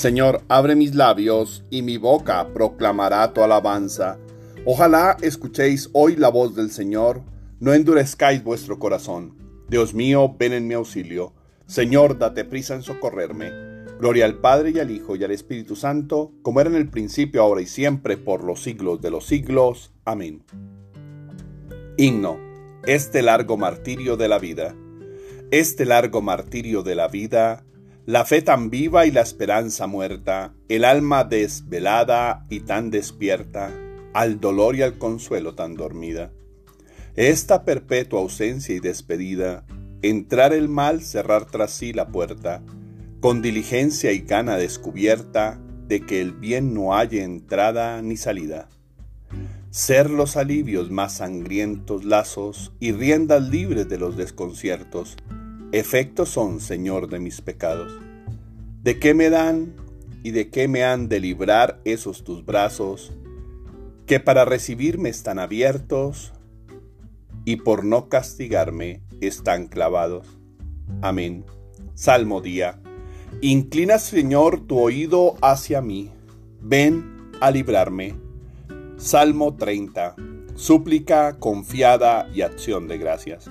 Señor, abre mis labios y mi boca proclamará tu alabanza. Ojalá escuchéis hoy la voz del Señor, no endurezcáis vuestro corazón. Dios mío, ven en mi auxilio. Señor, date prisa en socorrerme. Gloria al Padre y al Hijo y al Espíritu Santo, como era en el principio, ahora y siempre, por los siglos de los siglos. Amén. Himno. Este largo martirio de la vida. Este largo martirio de la vida la fe tan viva y la esperanza muerta, el alma desvelada y tan despierta, al dolor y al consuelo tan dormida. Esta perpetua ausencia y despedida, entrar el mal, cerrar tras sí la puerta, con diligencia y gana descubierta de que el bien no haya entrada ni salida. Ser los alivios más sangrientos lazos y riendas libres de los desconciertos, efectos son, Señor, de mis pecados. ¿De qué me dan y de qué me han de librar esos tus brazos, que para recibirme están abiertos y por no castigarme están clavados? Amén. Salmo día. Inclina, Señor, tu oído hacia mí. Ven a librarme. Salmo 30. Súplica confiada y acción de gracias.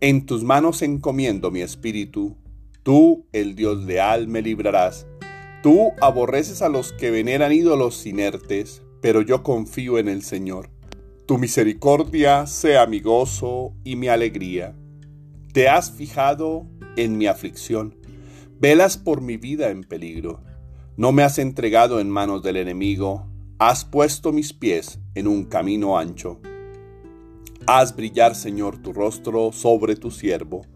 En tus manos encomiendo mi espíritu. Tú, el Dios leal, me librarás. Tú aborreces a los que veneran ídolos inertes, pero yo confío en el Señor. Tu misericordia sea mi gozo y mi alegría. Te has fijado en mi aflicción. Velas por mi vida en peligro. No me has entregado en manos del enemigo. Has puesto mis pies en un camino ancho. Haz brillar, Señor, tu rostro sobre tu siervo.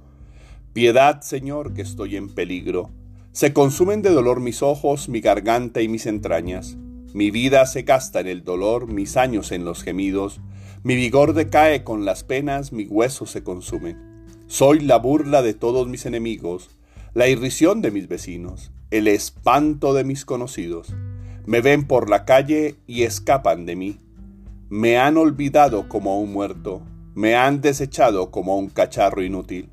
Piedad, Señor, que estoy en peligro. Se consumen de dolor mis ojos, mi garganta y mis entrañas. Mi vida se gasta en el dolor, mis años en los gemidos. Mi vigor decae con las penas, mis huesos se consumen. Soy la burla de todos mis enemigos, la irrisión de mis vecinos, el espanto de mis conocidos. Me ven por la calle y escapan de mí. Me han olvidado como un muerto, me han desechado como un cacharro inútil.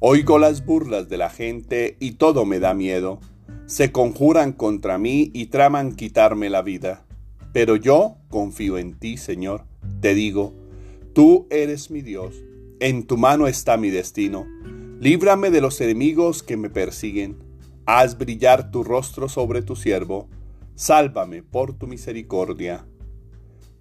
Oigo las burlas de la gente y todo me da miedo. Se conjuran contra mí y traman quitarme la vida. Pero yo confío en ti, Señor. Te digo, tú eres mi Dios. En tu mano está mi destino. Líbrame de los enemigos que me persiguen. Haz brillar tu rostro sobre tu siervo. Sálvame por tu misericordia.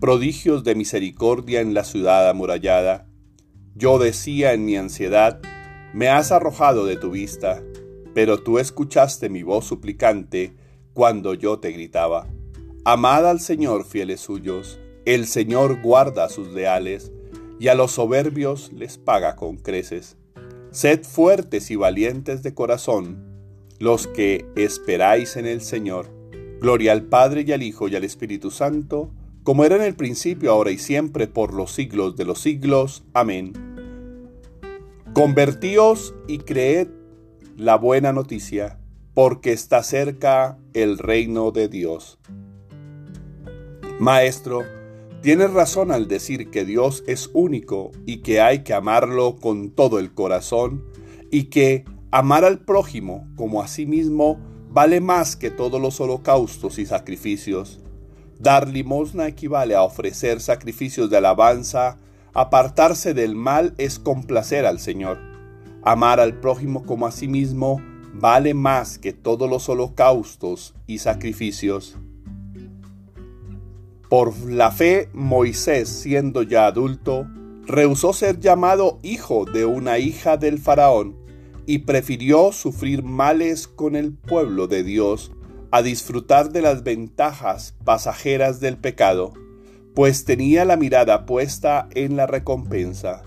prodigios de misericordia en la ciudad amurallada. Yo decía en mi ansiedad, me has arrojado de tu vista, pero tú escuchaste mi voz suplicante cuando yo te gritaba. Amad al Señor, fieles suyos, el Señor guarda a sus leales, y a los soberbios les paga con creces. Sed fuertes y valientes de corazón, los que esperáis en el Señor. Gloria al Padre y al Hijo y al Espíritu Santo, como era en el principio, ahora y siempre, por los siglos de los siglos. Amén. Convertíos y creed la buena noticia, porque está cerca el reino de Dios. Maestro, tienes razón al decir que Dios es único y que hay que amarlo con todo el corazón y que amar al prójimo como a sí mismo vale más que todos los holocaustos y sacrificios. Dar limosna equivale a ofrecer sacrificios de alabanza Apartarse del mal es complacer al Señor. Amar al prójimo como a sí mismo vale más que todos los holocaustos y sacrificios. Por la fe, Moisés, siendo ya adulto, rehusó ser llamado hijo de una hija del faraón y prefirió sufrir males con el pueblo de Dios a disfrutar de las ventajas pasajeras del pecado pues tenía la mirada puesta en la recompensa.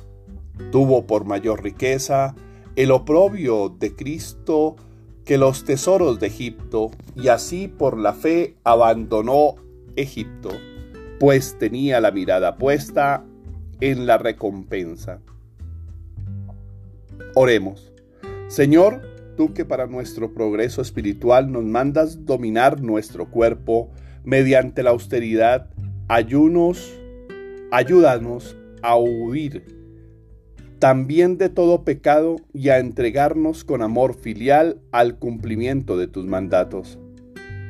Tuvo por mayor riqueza el oprobio de Cristo que los tesoros de Egipto, y así por la fe abandonó Egipto, pues tenía la mirada puesta en la recompensa. Oremos. Señor, tú que para nuestro progreso espiritual nos mandas dominar nuestro cuerpo mediante la austeridad, ayunos, ayúdanos a huir también de todo pecado y a entregarnos con amor filial al cumplimiento de tus mandatos.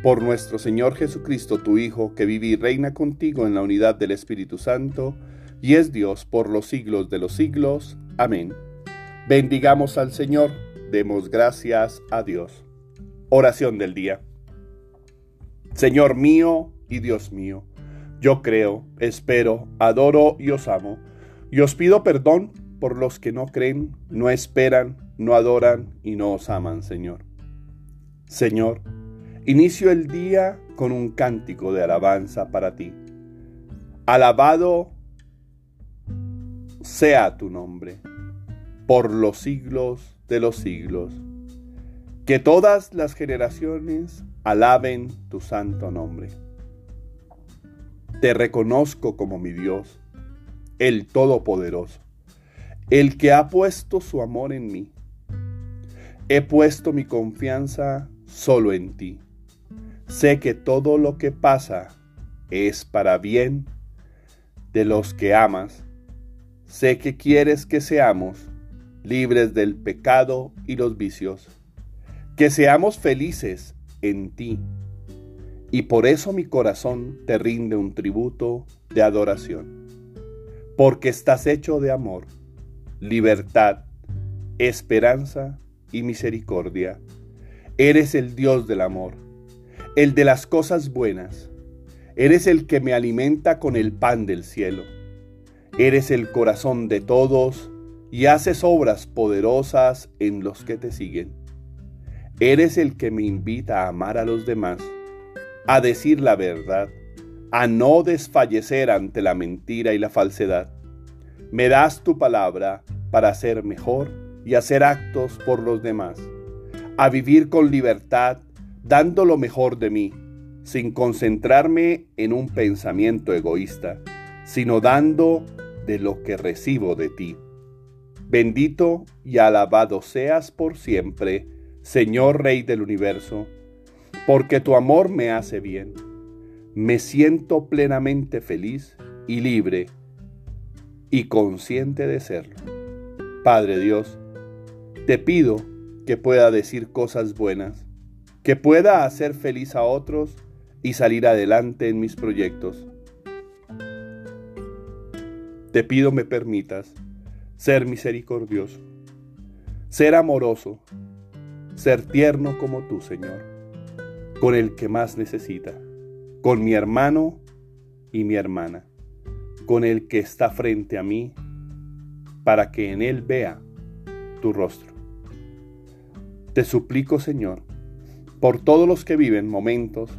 Por nuestro Señor Jesucristo, tu Hijo, que vive y reina contigo en la unidad del Espíritu Santo, y es Dios por los siglos de los siglos. Amén. Bendigamos al Señor, demos gracias a Dios. Oración del día. Señor mío y Dios mío yo creo, espero, adoro y os amo. Y os pido perdón por los que no creen, no esperan, no adoran y no os aman, Señor. Señor, inicio el día con un cántico de alabanza para ti. Alabado sea tu nombre por los siglos de los siglos. Que todas las generaciones alaben tu santo nombre. Te reconozco como mi Dios, el Todopoderoso, el que ha puesto su amor en mí. He puesto mi confianza solo en ti. Sé que todo lo que pasa es para bien de los que amas. Sé que quieres que seamos libres del pecado y los vicios, que seamos felices en ti y por eso mi corazón te rinde un tributo de adoración, porque estás hecho de amor, libertad, esperanza y misericordia. Eres el Dios del amor, el de las cosas buenas. Eres el que me alimenta con el pan del cielo. Eres el corazón de todos y haces obras poderosas en los que te siguen. Eres el que me invita a amar a los demás a decir la verdad, a no desfallecer ante la mentira y la falsedad. Me das tu palabra para ser mejor y hacer actos por los demás, a vivir con libertad, dando lo mejor de mí, sin concentrarme en un pensamiento egoísta, sino dando de lo que recibo de ti. Bendito y alabado seas por siempre, Señor Rey del universo, porque tu amor me hace bien. Me siento plenamente feliz y libre y consciente de serlo. Padre Dios, te pido que pueda decir cosas buenas, que pueda hacer feliz a otros y salir adelante en mis proyectos. Te pido me permitas ser misericordioso, ser amoroso, ser tierno como tú, Señor con el que más necesita, con mi hermano y mi hermana, con el que está frente a mí, para que en él vea tu rostro. Te suplico, Señor, por todos los que viven momentos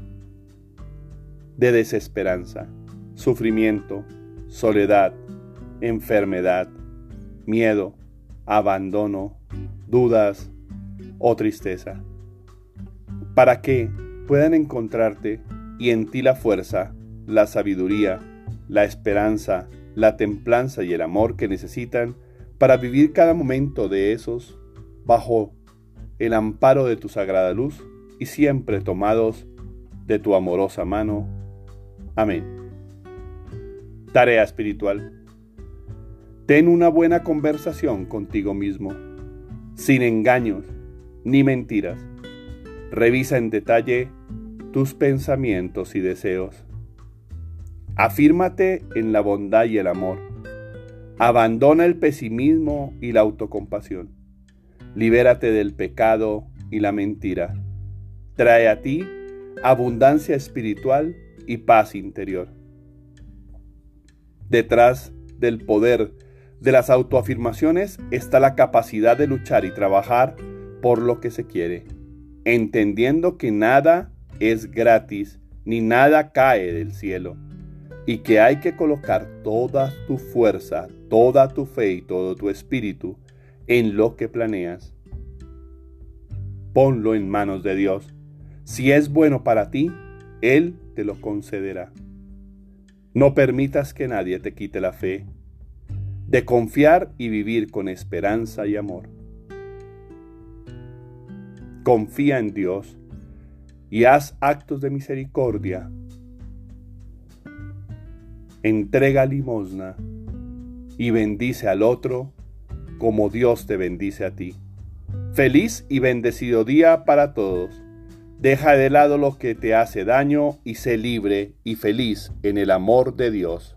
de desesperanza, sufrimiento, soledad, enfermedad, miedo, abandono, dudas o tristeza, para que puedan encontrarte y en ti la fuerza, la sabiduría, la esperanza, la templanza y el amor que necesitan para vivir cada momento de esos bajo el amparo de tu sagrada luz y siempre tomados de tu amorosa mano. Amén. Tarea espiritual. Ten una buena conversación contigo mismo, sin engaños ni mentiras. Revisa en detalle tus pensamientos y deseos. Afírmate en la bondad y el amor. Abandona el pesimismo y la autocompasión. Libérate del pecado y la mentira. Trae a ti abundancia espiritual y paz interior. Detrás del poder de las autoafirmaciones está la capacidad de luchar y trabajar por lo que se quiere, entendiendo que nada es gratis ni nada cae del cielo y que hay que colocar toda tu fuerza, toda tu fe y todo tu espíritu en lo que planeas. Ponlo en manos de Dios. Si es bueno para ti, Él te lo concederá. No permitas que nadie te quite la fe de confiar y vivir con esperanza y amor. Confía en Dios y haz actos de misericordia. Entrega limosna y bendice al otro como Dios te bendice a ti. Feliz y bendecido día para todos. Deja de lado lo que te hace daño y sé libre y feliz en el amor de Dios.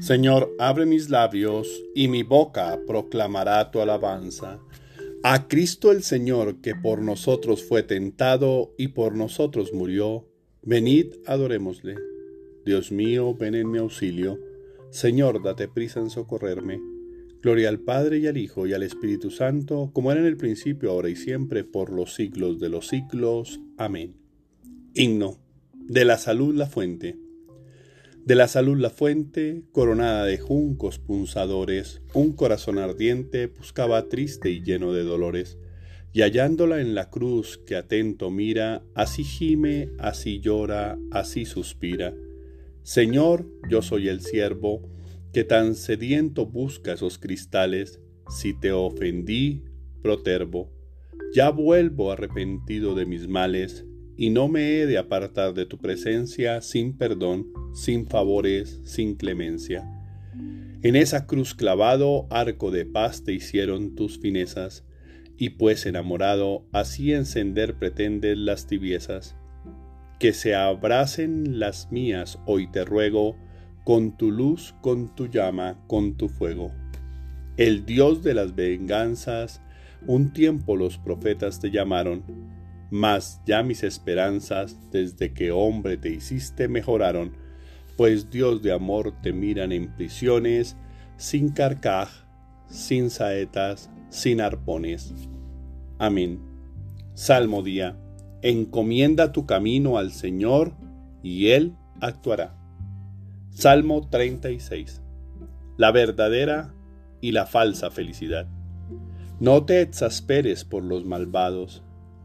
Señor, abre mis labios, y mi boca proclamará tu alabanza. A Cristo el Señor, que por nosotros fue tentado y por nosotros murió, Venid, adorémosle. Dios mío, ven en mi auxilio. Señor, date prisa en socorrerme. Gloria al Padre y al Hijo y al Espíritu Santo, como era en el principio, ahora y siempre, por los siglos de los siglos. Amén. Himno. De la salud la fuente. De la salud la fuente, coronada de juncos punzadores, un corazón ardiente buscaba triste y lleno de dolores y hallándola en la cruz que atento mira, así gime, así llora, así suspira. Señor, yo soy el siervo, que tan sediento busca esos cristales, si te ofendí, protervo. Ya vuelvo arrepentido de mis males, y no me he de apartar de tu presencia sin perdón, sin favores, sin clemencia. En esa cruz clavado, arco de paz te hicieron tus finezas, y pues enamorado, así encender pretendes las tibiezas. Que se abracen las mías, hoy te ruego, con tu luz, con tu llama, con tu fuego. El Dios de las venganzas, un tiempo los profetas te llamaron, mas ya mis esperanzas, desde que hombre te hiciste, mejoraron, pues Dios de amor te miran en prisiones, sin carcaj, sin saetas, sin arpones. Amén. Salmo día. Encomienda tu camino al Señor y Él actuará. Salmo 36. La verdadera y la falsa felicidad. No te exasperes por los malvados,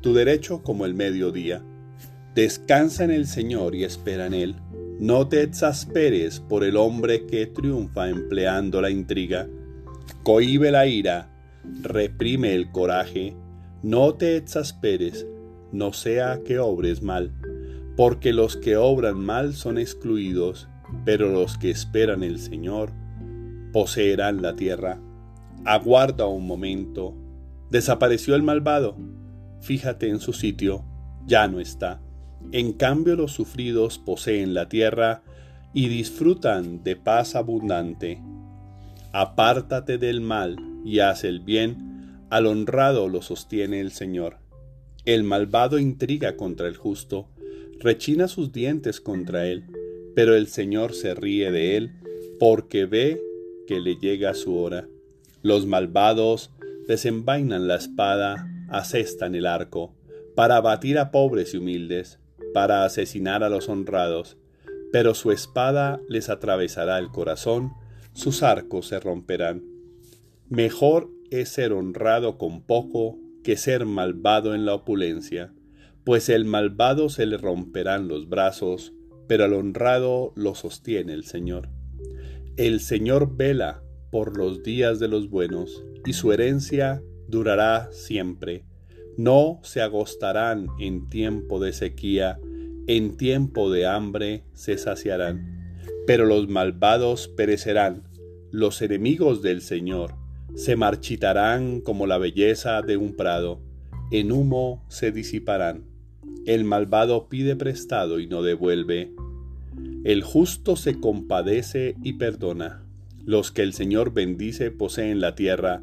tu derecho como el mediodía. Descansa en el Señor y espera en Él. No te exasperes por el hombre que triunfa empleando la intriga Cohibe la ira, reprime el coraje, no te exasperes, no sea que obres mal, porque los que obran mal son excluidos, pero los que esperan el Señor poseerán la tierra. Aguarda un momento. Desapareció el malvado. Fíjate en su sitio, ya no está. En cambio los sufridos poseen la tierra y disfrutan de paz abundante. Apártate del mal y haz el bien, al honrado lo sostiene el Señor. El malvado intriga contra el justo, rechina sus dientes contra él, pero el Señor se ríe de él, porque ve que le llega su hora. Los malvados desenvainan la espada, asestan el arco, para abatir a pobres y humildes, para asesinar a los honrados, pero su espada les atravesará el corazón, sus arcos se romperán. Mejor es ser honrado con poco que ser malvado en la opulencia, pues el malvado se le romperán los brazos, pero al honrado lo sostiene el Señor. El Señor vela por los días de los buenos, y su herencia durará siempre. No se agostarán en tiempo de sequía, en tiempo de hambre se saciarán. Pero los malvados perecerán, los enemigos del Señor se marchitarán como la belleza de un prado, en humo se disiparán. El malvado pide prestado y no devuelve. El justo se compadece y perdona. Los que el Señor bendice poseen la tierra,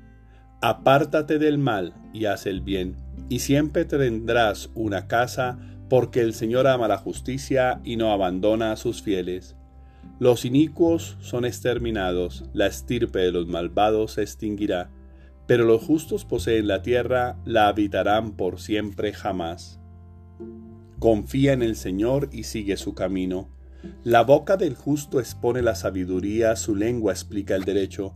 Apártate del mal y haz el bien, y siempre tendrás una casa, porque el Señor ama la justicia y no abandona a sus fieles. Los inicuos son exterminados, la estirpe de los malvados se extinguirá, pero los justos poseen la tierra, la habitarán por siempre jamás. Confía en el Señor y sigue su camino la boca del justo expone la sabiduría, su lengua explica el derecho,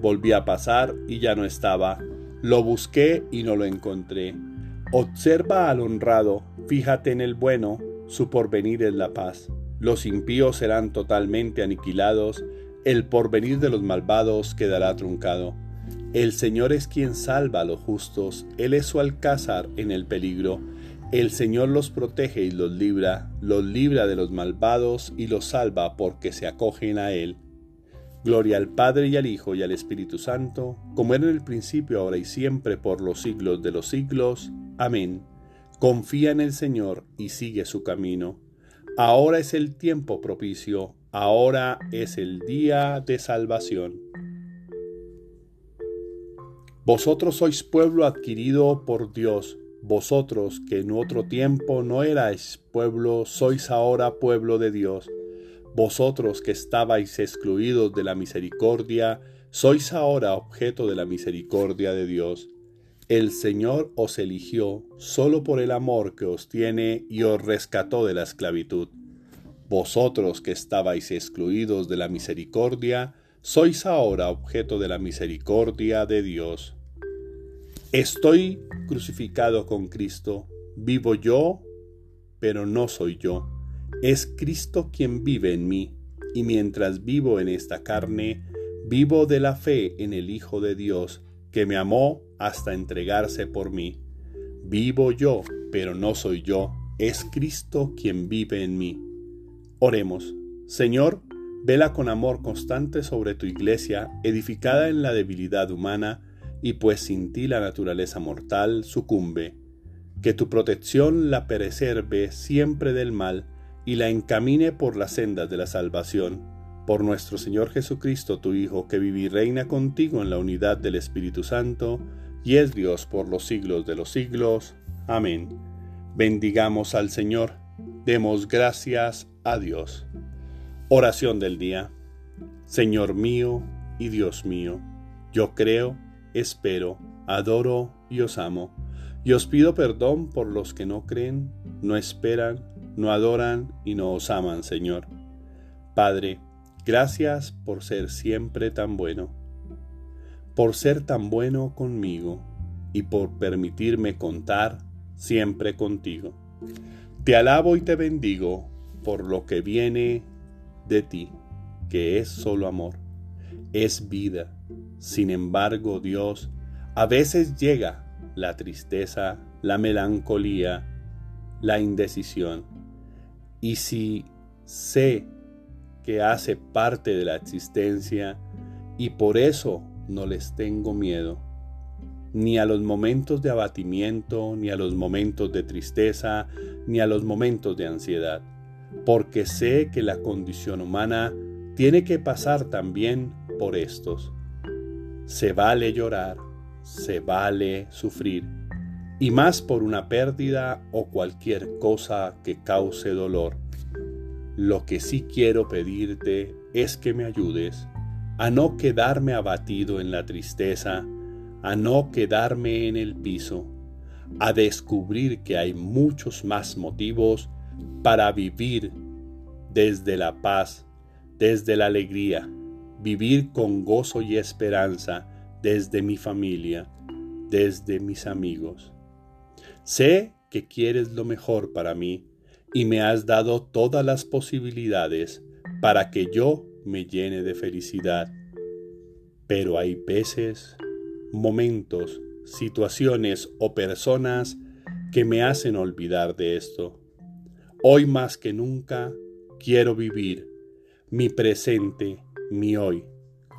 Volví a pasar y ya no estaba. Lo busqué y no lo encontré. Observa al honrado, fíjate en el bueno, su porvenir es la paz. Los impíos serán totalmente aniquilados, el porvenir de los malvados quedará truncado. El Señor es quien salva a los justos, Él es su alcázar en el peligro. El Señor los protege y los libra, los libra de los malvados y los salva porque se acogen a Él. Gloria al Padre y al Hijo y al Espíritu Santo, como era en el principio, ahora y siempre, por los siglos de los siglos. Amén. Confía en el Señor y sigue su camino. Ahora es el tiempo propicio, ahora es el día de salvación. Vosotros sois pueblo adquirido por Dios vosotros que en otro tiempo no erais pueblo, sois ahora pueblo de Dios. Vosotros que estabais excluidos de la misericordia, sois ahora objeto de la misericordia de Dios. El Señor os eligió solo por el amor que os tiene y os rescató de la esclavitud. Vosotros que estabais excluidos de la misericordia, sois ahora objeto de la misericordia de Dios. Estoy crucificado con Cristo, vivo yo, pero no soy yo. Es Cristo quien vive en mí, y mientras vivo en esta carne, vivo de la fe en el Hijo de Dios, que me amó hasta entregarse por mí. Vivo yo, pero no soy yo, es Cristo quien vive en mí. Oremos, Señor, vela con amor constante sobre tu iglesia, edificada en la debilidad humana, y pues sin ti la naturaleza mortal sucumbe. Que tu protección la preserve siempre del mal y la encamine por las sendas de la salvación. Por nuestro Señor Jesucristo, tu Hijo, que vive y reina contigo en la unidad del Espíritu Santo, y es Dios por los siglos de los siglos. Amén. Bendigamos al Señor, demos gracias a Dios. Oración del día. Señor mío y Dios mío, yo creo espero, adoro y os amo. Y os pido perdón por los que no creen, no esperan, no adoran y no os aman, Señor. Padre, gracias por ser siempre tan bueno, por ser tan bueno conmigo y por permitirme contar siempre contigo. Te alabo y te bendigo por lo que viene de ti, que es solo amor, es vida. Sin embargo, Dios, a veces llega la tristeza, la melancolía, la indecisión. Y si sé que hace parte de la existencia y por eso no les tengo miedo, ni a los momentos de abatimiento, ni a los momentos de tristeza, ni a los momentos de ansiedad, porque sé que la condición humana tiene que pasar también por estos. Se vale llorar, se vale sufrir, y más por una pérdida o cualquier cosa que cause dolor. Lo que sí quiero pedirte es que me ayudes a no quedarme abatido en la tristeza, a no quedarme en el piso, a descubrir que hay muchos más motivos para vivir desde la paz, desde la alegría, vivir con gozo y esperanza desde mi familia, desde mis amigos. Sé que quieres lo mejor para mí y me has dado todas las posibilidades para que yo me llene de felicidad. Pero hay veces momentos, situaciones o personas que me hacen olvidar de esto. Hoy más que nunca quiero vivir mi presente, mi hoy,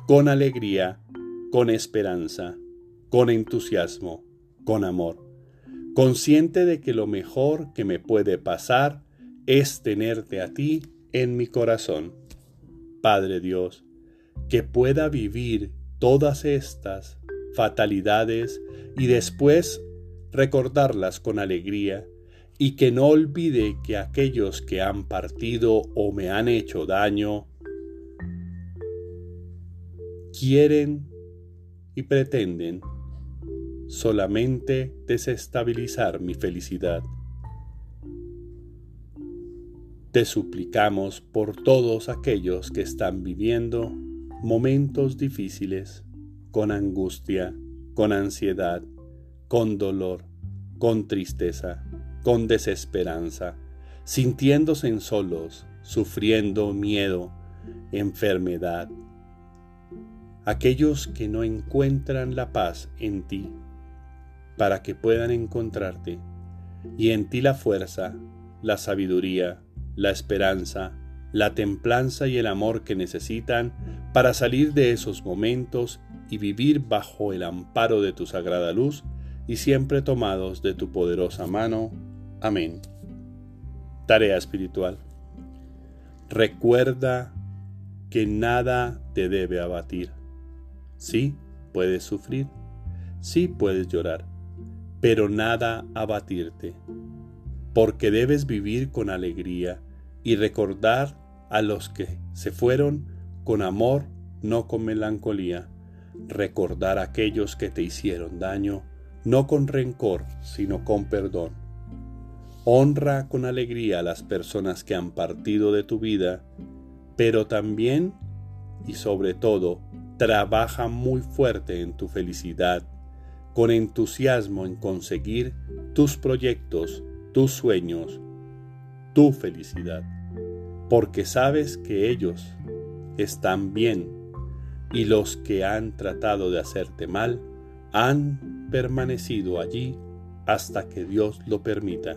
con alegría, con esperanza, con entusiasmo, con amor, consciente de que lo mejor que me puede pasar es tenerte a ti en mi corazón. Padre Dios, que pueda vivir todas estas fatalidades y después recordarlas con alegría y que no olvide que aquellos que han partido o me han hecho daño quieren y pretenden solamente desestabilizar mi felicidad. Te suplicamos por todos aquellos que están viviendo momentos difíciles con angustia, con ansiedad, con dolor, con tristeza, con desesperanza, sintiéndose en solos, sufriendo miedo, enfermedad. Aquellos que no encuentran la paz en ti, para que puedan encontrarte, y en ti la fuerza, la sabiduría, la esperanza, la templanza y el amor que necesitan para salir de esos momentos y vivir bajo el amparo de tu sagrada luz y siempre tomados de tu poderosa mano. Amén. Tarea espiritual. Recuerda que nada te debe abatir. Sí, puedes sufrir, sí puedes llorar, pero nada abatirte, porque debes vivir con alegría y recordar a los que se fueron con amor, no con melancolía recordar a aquellos que te hicieron daño, no con rencor, sino con perdón. Honra con alegría a las personas que han partido de tu vida, pero también y sobre todo trabaja muy fuerte en tu felicidad, con entusiasmo en conseguir tus proyectos, tus sueños, tu felicidad, porque sabes que ellos están bien y los que han tratado de hacerte mal han permanecido allí hasta que Dios lo permita.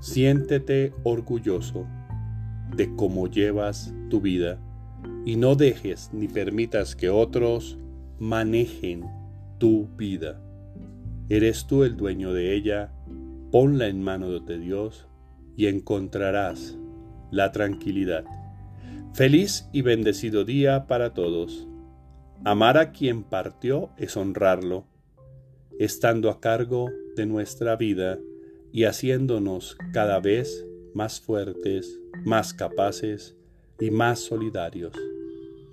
Siéntete orgulloso de cómo llevas tu vida y no dejes ni permitas que otros manejen tu vida. Eres tú el dueño de ella, ponla en manos de Dios y encontrarás la tranquilidad. Feliz y bendecido día para todos. Amar a quien partió es honrarlo, estando a cargo de nuestra vida y haciéndonos cada vez más fuertes, más capaces y más solidarios.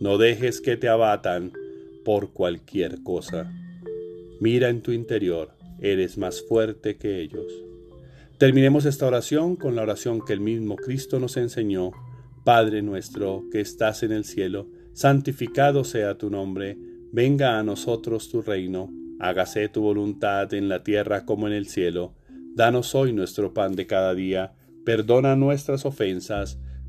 No dejes que te abatan por cualquier cosa. Mira en tu interior, eres más fuerte que ellos. Terminemos esta oración con la oración que el mismo Cristo nos enseñó. Padre nuestro que estás en el cielo, santificado sea tu nombre, venga a nosotros tu reino, hágase tu voluntad en la tierra como en el cielo. Danos hoy nuestro pan de cada día, perdona nuestras ofensas,